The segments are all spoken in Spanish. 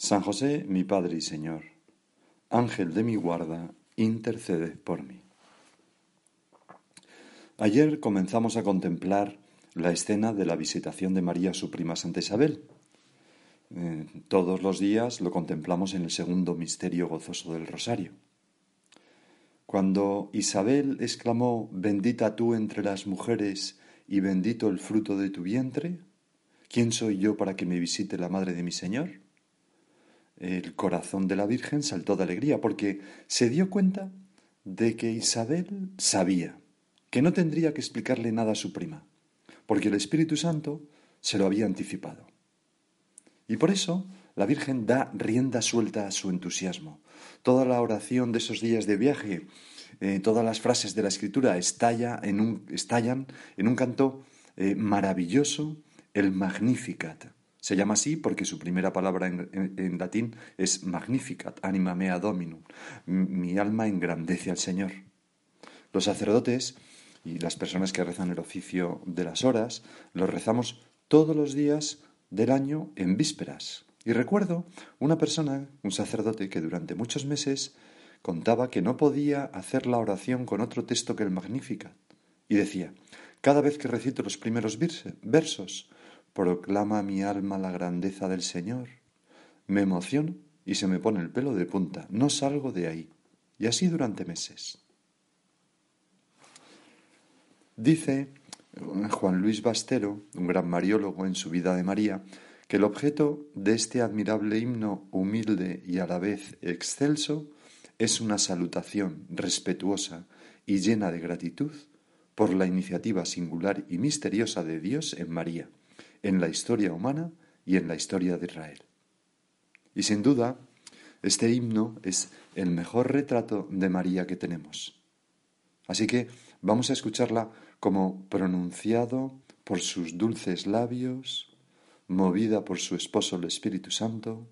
San José, mi Padre y Señor, Ángel de mi guarda, intercede por mí. Ayer comenzamos a contemplar la escena de la visitación de María a su prima Santa Isabel. Eh, todos los días lo contemplamos en el segundo misterio gozoso del Rosario. Cuando Isabel exclamó, bendita tú entre las mujeres y bendito el fruto de tu vientre, ¿quién soy yo para que me visite la madre de mi Señor? El corazón de la Virgen saltó de alegría porque se dio cuenta de que Isabel sabía que no tendría que explicarle nada a su prima, porque el Espíritu Santo se lo había anticipado. Y por eso la Virgen da rienda suelta a su entusiasmo. Toda la oración de esos días de viaje, eh, todas las frases de la Escritura estalla en un, estallan en un canto eh, maravilloso, el Magnificat. Se llama así porque su primera palabra en, latín es Magnificat, anima mea dominum. Mi alma engrandece al Señor. Los sacerdotes y las personas que rezan el oficio de las horas, los rezamos todos los días del año en vísperas. Y recuerdo una persona, un sacerdote, que durante muchos meses contaba que no podía hacer la oración con otro texto que el Magnificat. Y decía, cada vez que recito los primeros versos, proclama mi alma la grandeza del Señor. Me emociono y se me pone el pelo de punta. No salgo de ahí. Y así durante meses. Dice Juan Luis Bastero, un gran mariólogo en su vida de María, que el objeto de este admirable himno humilde y a la vez excelso es una salutación respetuosa y llena de gratitud por la iniciativa singular y misteriosa de Dios en María en la historia humana y en la historia de Israel. Y sin duda, este himno es el mejor retrato de María que tenemos. Así que vamos a escucharla como pronunciado por sus dulces labios, movida por su esposo el Espíritu Santo,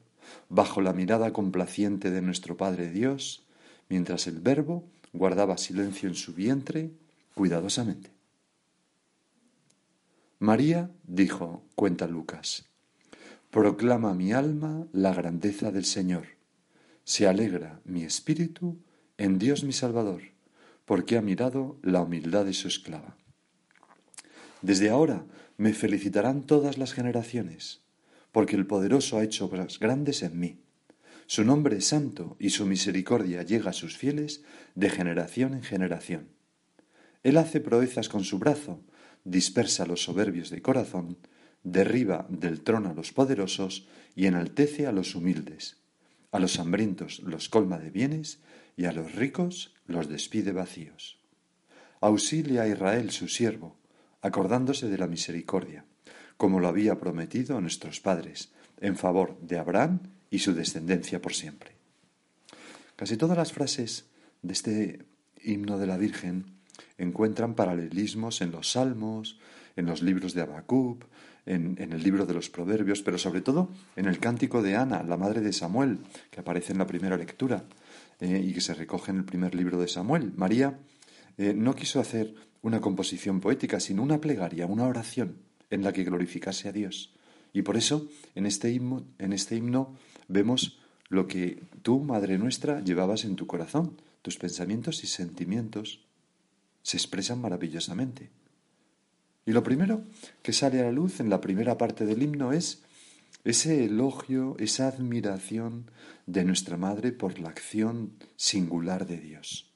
bajo la mirada complaciente de nuestro Padre Dios, mientras el Verbo guardaba silencio en su vientre cuidadosamente. María dijo, cuenta Lucas, Proclama mi alma la grandeza del Señor. Se alegra mi espíritu en Dios mi Salvador, porque ha mirado la humildad de su esclava. Desde ahora me felicitarán todas las generaciones, porque el poderoso ha hecho obras grandes en mí. Su nombre es santo y su misericordia llega a sus fieles de generación en generación. Él hace proezas con su brazo, dispersa a los soberbios de corazón, derriba del trono a los poderosos y enaltece a los humildes. A los hambrientos los colma de bienes y a los ricos los despide vacíos. Auxilia a Israel su siervo, acordándose de la misericordia, como lo había prometido a nuestros padres, en favor de Abraham y su descendencia por siempre. Casi todas las frases de este himno de la Virgen encuentran paralelismos en los salmos, en los libros de Habacuc, en, el libro de los Proverbios, pero sobre todo en el cántico de Ana, la madre de Samuel, que aparece en la primera lectura eh, y que se recoge en el primer libro de Samuel. María eh, no quiso hacer una composición poética, sino una plegaria, una oración en la que glorificase a Dios. Y por eso en este himno, en este himno vemos lo que tú, Madre nuestra, llevabas en tu corazón, tus pensamientos y sentimientos se expresan maravillosamente. Y lo primero que sale a la luz en la primera parte del himno es ese elogio, esa admiración de nuestra Madre por la acción singular de Dios.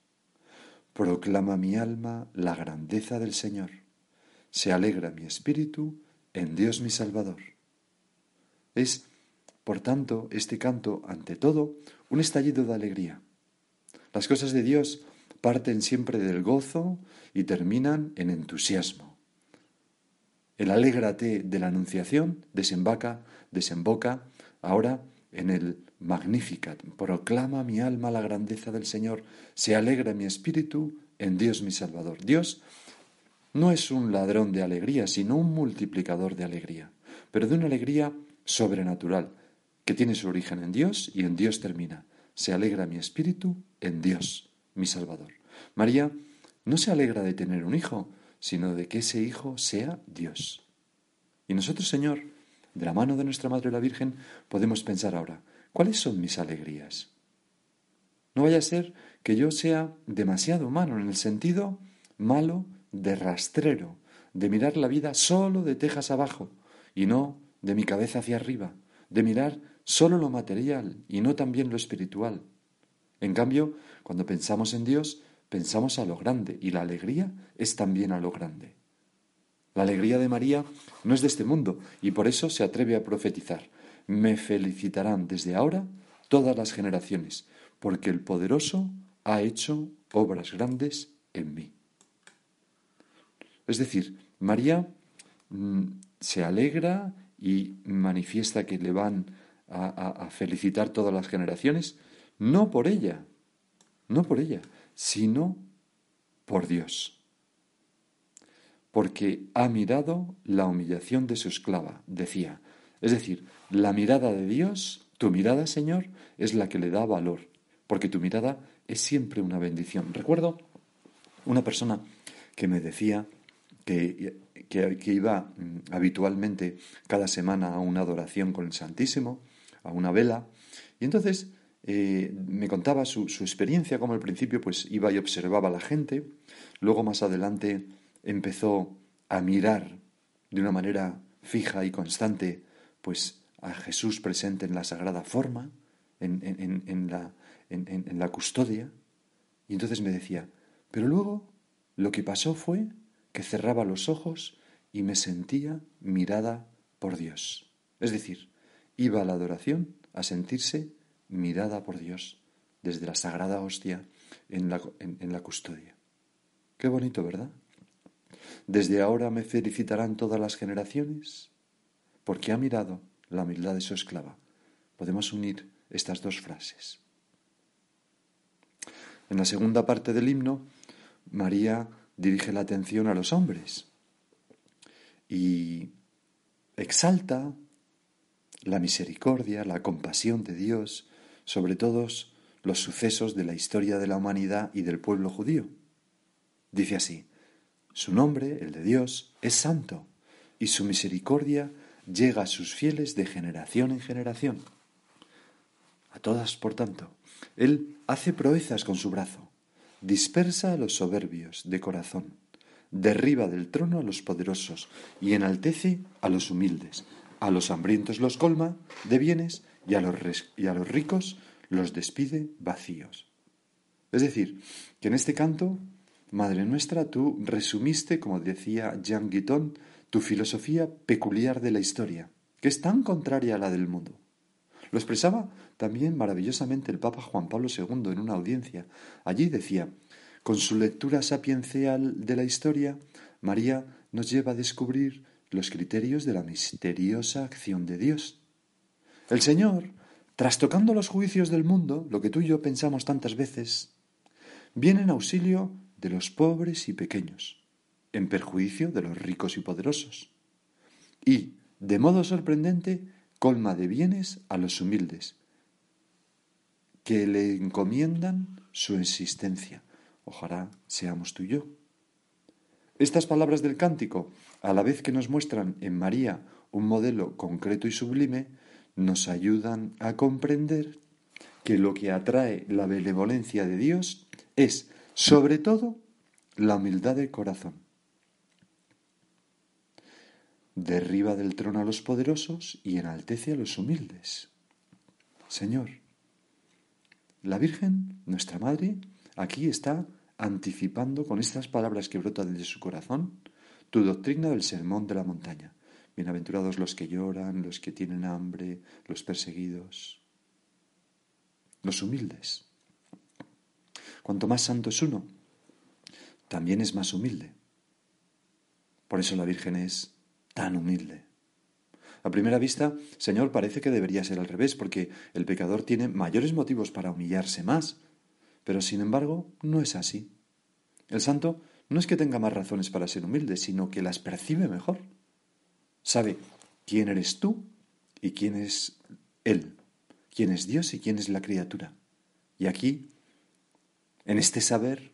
Proclama mi alma la grandeza del Señor. Se alegra mi espíritu en Dios mi Salvador. Es, por tanto, este canto, ante todo, un estallido de alegría. Las cosas de Dios parten siempre del gozo y terminan en entusiasmo. El alégrate de la Anunciación desemboca, desemboca ahora en el Magnificat, proclama mi alma la grandeza del Señor, se alegra mi espíritu en Dios mi Salvador. Dios no es un ladrón de alegría, sino un multiplicador de alegría, pero de una alegría sobrenatural, que tiene su origen en Dios y en Dios termina. Se alegra mi espíritu en Dios, mi Salvador. María no se alegra de tener un hijo, sino de que ese hijo sea Dios. Y nosotros, Señor, de la mano de nuestra Madre la Virgen, podemos pensar ahora, ¿cuáles son mis alegrías? No vaya a ser que yo sea demasiado humano en el sentido malo de rastrero, de mirar la vida solo de tejas abajo y no de mi cabeza hacia arriba, de mirar solo lo material y no también lo espiritual. En cambio, cuando pensamos en Dios, pensamos a lo grande y la alegría es también a lo grande. La alegría de María no es de este mundo y por eso se atreve a profetizar. Me felicitarán desde ahora todas las generaciones, porque el poderoso ha hecho obras grandes en mí. Es decir, María mm, se alegra y manifiesta que le van a, felicitar todas las generaciones, no por ella, no por ella, sino por Dios. Porque ha mirado la humillación de su esclava, decía. Es decir, la mirada de Dios, tu mirada, Señor, es la que le da valor, porque tu mirada es siempre una bendición. Recuerdo una persona que me decía que, que, iba mm, habitualmente cada semana a una adoración con el Santísimo, a una vela, y entonces eh, me contaba su, su, experiencia, como al principio pues iba y observaba a la gente, luego más adelante empezó a mirar de una manera fija y constante pues a Jesús presente en la sagrada forma, en, en, en, la, en la custodia, y entonces me decía, pero luego lo que pasó fue que cerraba los ojos y me sentía mirada por Dios. Es decir, iba a la adoración a sentirse mirada por Dios desde la sagrada hostia en la, en, la custodia. Qué bonito, ¿verdad? Desde ahora me felicitarán todas las generaciones porque ha mirado la humildad de su esclava. Podemos unir estas dos frases. En la segunda parte del himno, María dirige la atención a los hombres y exalta la misericordia, la compasión de Dios sobre todos los sucesos de la historia de la humanidad y del pueblo judío. Dice así, su nombre, el de Dios, es santo, y su misericordia llega a sus fieles de generación en generación. A todas, por tanto, Él hace proezas con su brazo, dispersa a los soberbios de corazón, derriba del trono a los poderosos y enaltece a los humildes. A los hambrientos los colma de bienes y a los, y a los ricos los despide vacíos. Es decir, que en este canto, Madre nuestra, tú resumiste, como decía Jean Guiton, tu filosofía peculiar de la historia, que es tan contraria a la del mundo. Lo expresaba también maravillosamente el Papa Juan Pablo II en una audiencia. Allí decía, con su lectura sapiencial de la historia, María nos lleva a descubrir los criterios de la misteriosa acción de Dios. El Señor, trastocando los juicios del mundo, lo que tú y yo pensamos tantas veces, viene en auxilio de los pobres y pequeños, en perjuicio de los ricos y poderosos. Y, de modo sorprendente, colma de bienes a los humildes, que le encomiendan su existencia. Ojalá seamos tú y yo. Estas palabras del cántico, a la vez que nos muestran en María un modelo concreto y sublime, nos ayudan a comprender que lo que atrae la benevolencia de Dios es, sobre todo, la humildad del corazón derriba del trono a los poderosos y enaltece a los humildes. Señor, la Virgen, nuestra Madre, aquí está anticipando con estas palabras que brotan de su corazón tu doctrina del sermón de la montaña. Bienaventurados los que lloran, los que tienen hambre, los perseguidos, los humildes. Cuanto más santo es uno, también es más humilde. Por eso la Virgen es tan humilde. A primera vista, Señor, parece que debería ser al revés, porque el pecador tiene mayores motivos para humillarse más. Pero sin embargo, no es así. El santo no es que tenga más razones para ser humilde, sino que las percibe mejor. Sabe quién eres tú y quién es Él, quién es Dios y quién es la criatura. Y aquí, en este saber,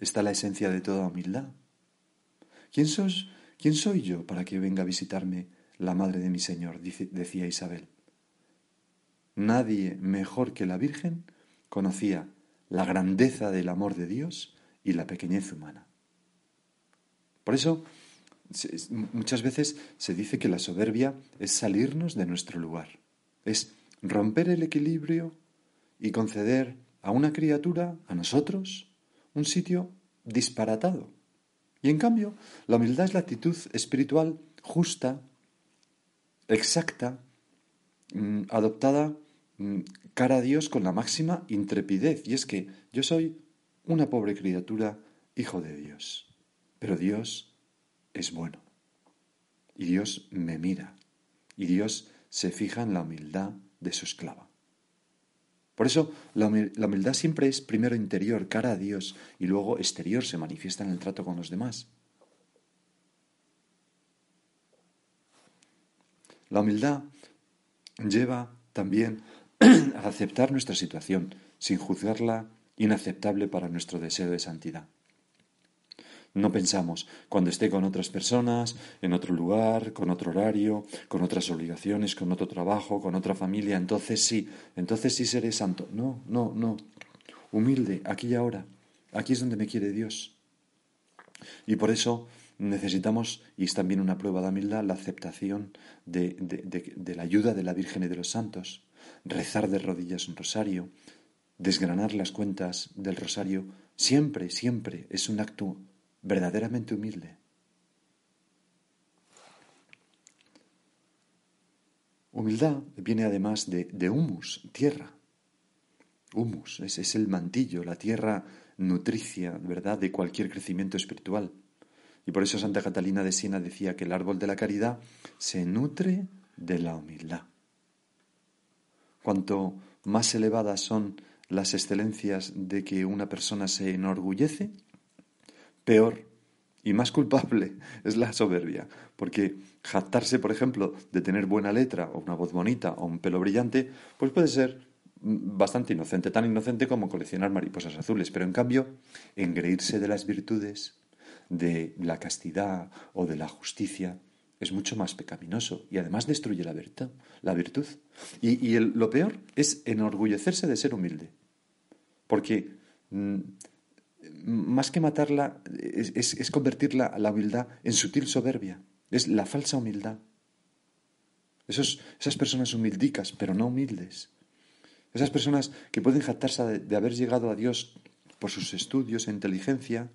está la esencia de toda humildad. ¿Quién, sos, ¿Quién soy yo para que venga a visitarme la madre de mi Señor? decía Isabel. Nadie mejor que la Virgen conocía la grandeza del amor de Dios y la pequeñez humana. Por eso, muchas veces se dice que la soberbia es salirnos de nuestro lugar, es romper el equilibrio y conceder a una criatura, a nosotros, un sitio disparatado. Y en cambio, la humildad es la actitud espiritual justa, exacta, mm, adoptada mm, cara a Dios con la máxima intrepidez. Y es que yo soy una pobre criatura, hijo de Dios. Pero Dios es bueno. Y Dios me mira. Y Dios se fija en la humildad de su esclava. Por eso la humildad siempre es primero interior, cara a Dios, y luego exterior, se manifiesta en el trato con los demás. La humildad lleva también a aceptar nuestra situación sin juzgarla inaceptable para nuestro deseo de santidad. No pensamos, cuando esté con otras personas, en otro lugar, con otro horario, con otras obligaciones, con otro trabajo, con otra familia, entonces sí, entonces sí seré santo. No, no, no. Humilde, aquí y ahora. Aquí es donde me quiere Dios. Y por eso necesitamos, y es también una prueba de humildad, la aceptación de, de la ayuda de la Virgen y de los santos. Rezar de rodillas un rosario, desgranar las cuentas del rosario, siempre, siempre es un acto verdaderamente humilde. Humildad viene además de, de humus, tierra. Humus es, es el mantillo, la tierra nutricia, ¿verdad?, de cualquier crecimiento espiritual. Y por eso Santa Catalina de Siena decía que el árbol de la caridad se nutre de la humildad. Cuanto más elevadas son las excelencias de que una persona se enorgullece, peor y más culpable es la soberbia, porque jactarse, por ejemplo, de tener buena letra o una voz bonita o un pelo brillante, pues puede ser bastante inocente, tan inocente como coleccionar mariposas azules, pero en cambio, engreírse de las virtudes, de la castidad o de la justicia, es mucho más pecaminoso y además destruye la virtud. La virtud. Y, lo peor es enorgullecerse de ser humilde, porque mm, más que matarla, es, es, convertir la, humildad en sutil soberbia. Es la falsa humildad. Esos, esas personas humildicas, pero no humildes. Esas personas que pueden jactarse de, haber llegado a Dios por sus estudios e inteligencia,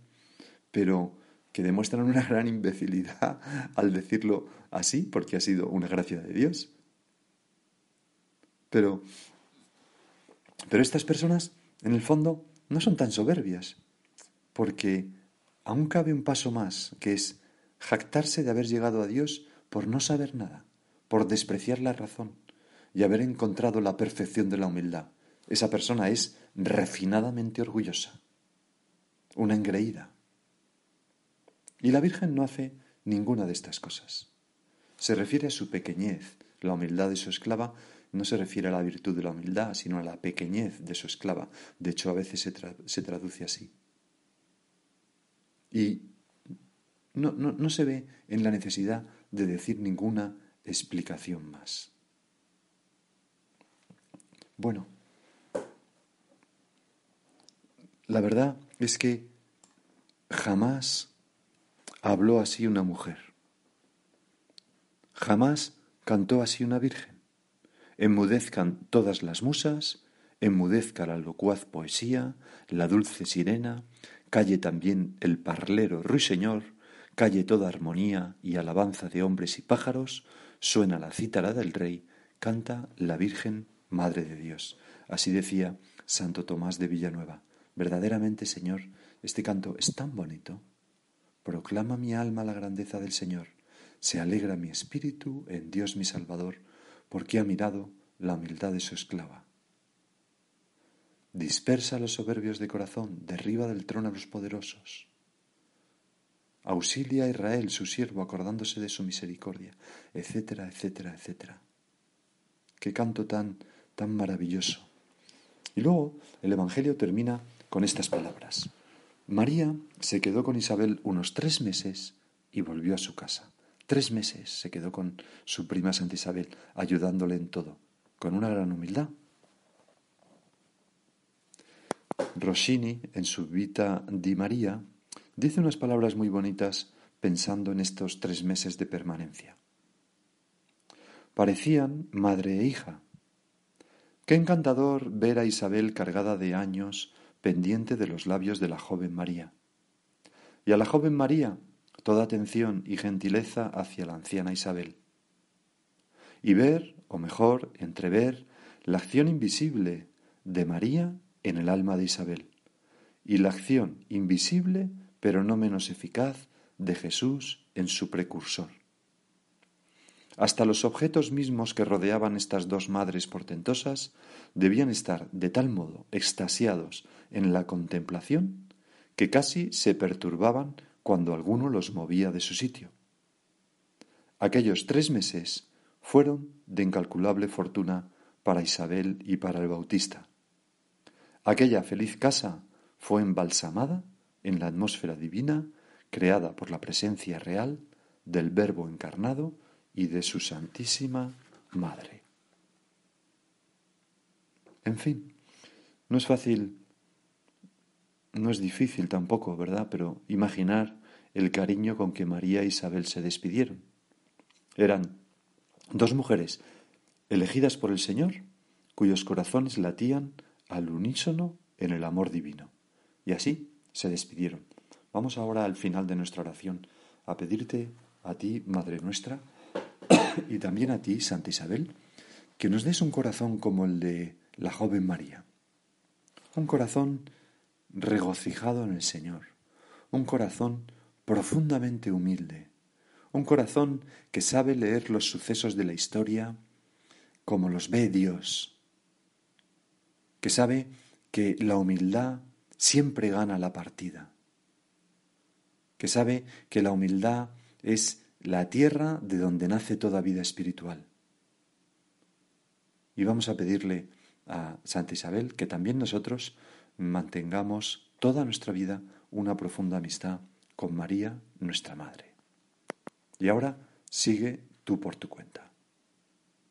pero que demuestran una gran imbecilidad al decirlo así, porque ha sido una gracia de Dios. Pero, pero estas personas, en el fondo, no son tan soberbias, porque aún cabe un paso más, que es jactarse de haber llegado a Dios por no saber nada, por despreciar la razón y haber encontrado la perfección de la humildad. Esa persona es refinadamente orgullosa, una engreída. Y la Virgen no hace ninguna de estas cosas. Se refiere a su pequeñez. La humildad de su esclava no se refiere a la virtud de la humildad, sino a la pequeñez de su esclava. De hecho, a veces se, se traduce así. Y no, no, se ve en la necesidad de decir ninguna explicación más. Bueno, la verdad es que jamás habló así una mujer. Jamás cantó así una virgen. Enmudezcan todas las musas, enmudezca la locuaz poesía, la dulce sirena, calle también el parlero ruiseñor, calle toda armonía y alabanza de hombres y pájaros, suena la cítara del rey, canta la Virgen Madre de Dios. Así decía Santo Tomás de Villanueva. Verdaderamente, Señor, este canto es tan bonito. Proclama mi alma la grandeza del Señor. Se alegra mi espíritu en Dios mi Salvador, porque ha mirado la humildad de su esclava. Dispersa a los soberbios de corazón, derriba del trono a los poderosos. Auxilia a Israel, su siervo, acordándose de su misericordia, etcétera, etcétera, etcétera. Qué canto tan, tan maravilloso. Y luego el Evangelio termina con estas palabras. María se quedó con Isabel unos tres meses y volvió a su casa. Tres meses se quedó con su prima Santa Isabel, ayudándole en todo, con una gran humildad. Rossini, en su Vita di María, dice unas palabras muy bonitas pensando en estos tres meses de permanencia. Parecían madre e hija. Qué encantador ver a Isabel cargada de años pendiente de los labios de la joven María. Y a la joven María toda atención y gentileza hacia la anciana Isabel. Y ver, o mejor, entrever, la acción invisible de María en el alma de Isabel y la acción invisible pero no menos eficaz, de Jesús en su precursor. Hasta los objetos mismos que rodeaban estas dos madres portentosas debían estar de tal modo extasiados en la contemplación que casi se perturbaban cuando alguno los movía de su sitio. Aquellos tres meses fueron de incalculable fortuna para Isabel y para el Bautista. Aquella feliz casa fue embalsamada en la atmósfera divina creada por la presencia real del Verbo encarnado y de su Santísima Madre. En fin, no es fácil, no es difícil tampoco, ¿verdad? Pero imaginar el cariño con que María e Isabel se despidieron. Eran dos mujeres elegidas por el Señor, cuyos corazones latían al unísono en el amor divino. Y así se despidieron. Vamos ahora al final de nuestra oración a pedirte a ti, Madre nuestra, y también a ti, Santa Isabel, que nos des un corazón como el de la joven María. Un corazón regocijado en el Señor, un corazón profundamente humilde, un corazón que sabe leer los sucesos de la historia como los ve Dios, que sabe que la humildad siempre gana la partida, que sabe que la humildad es la tierra de donde nace toda vida espiritual. Y vamos a pedirle a Santa Isabel que también nosotros mantengamos toda nuestra vida una profunda amistad con María, nuestra Madre. Y ahora sigue tú por tu cuenta.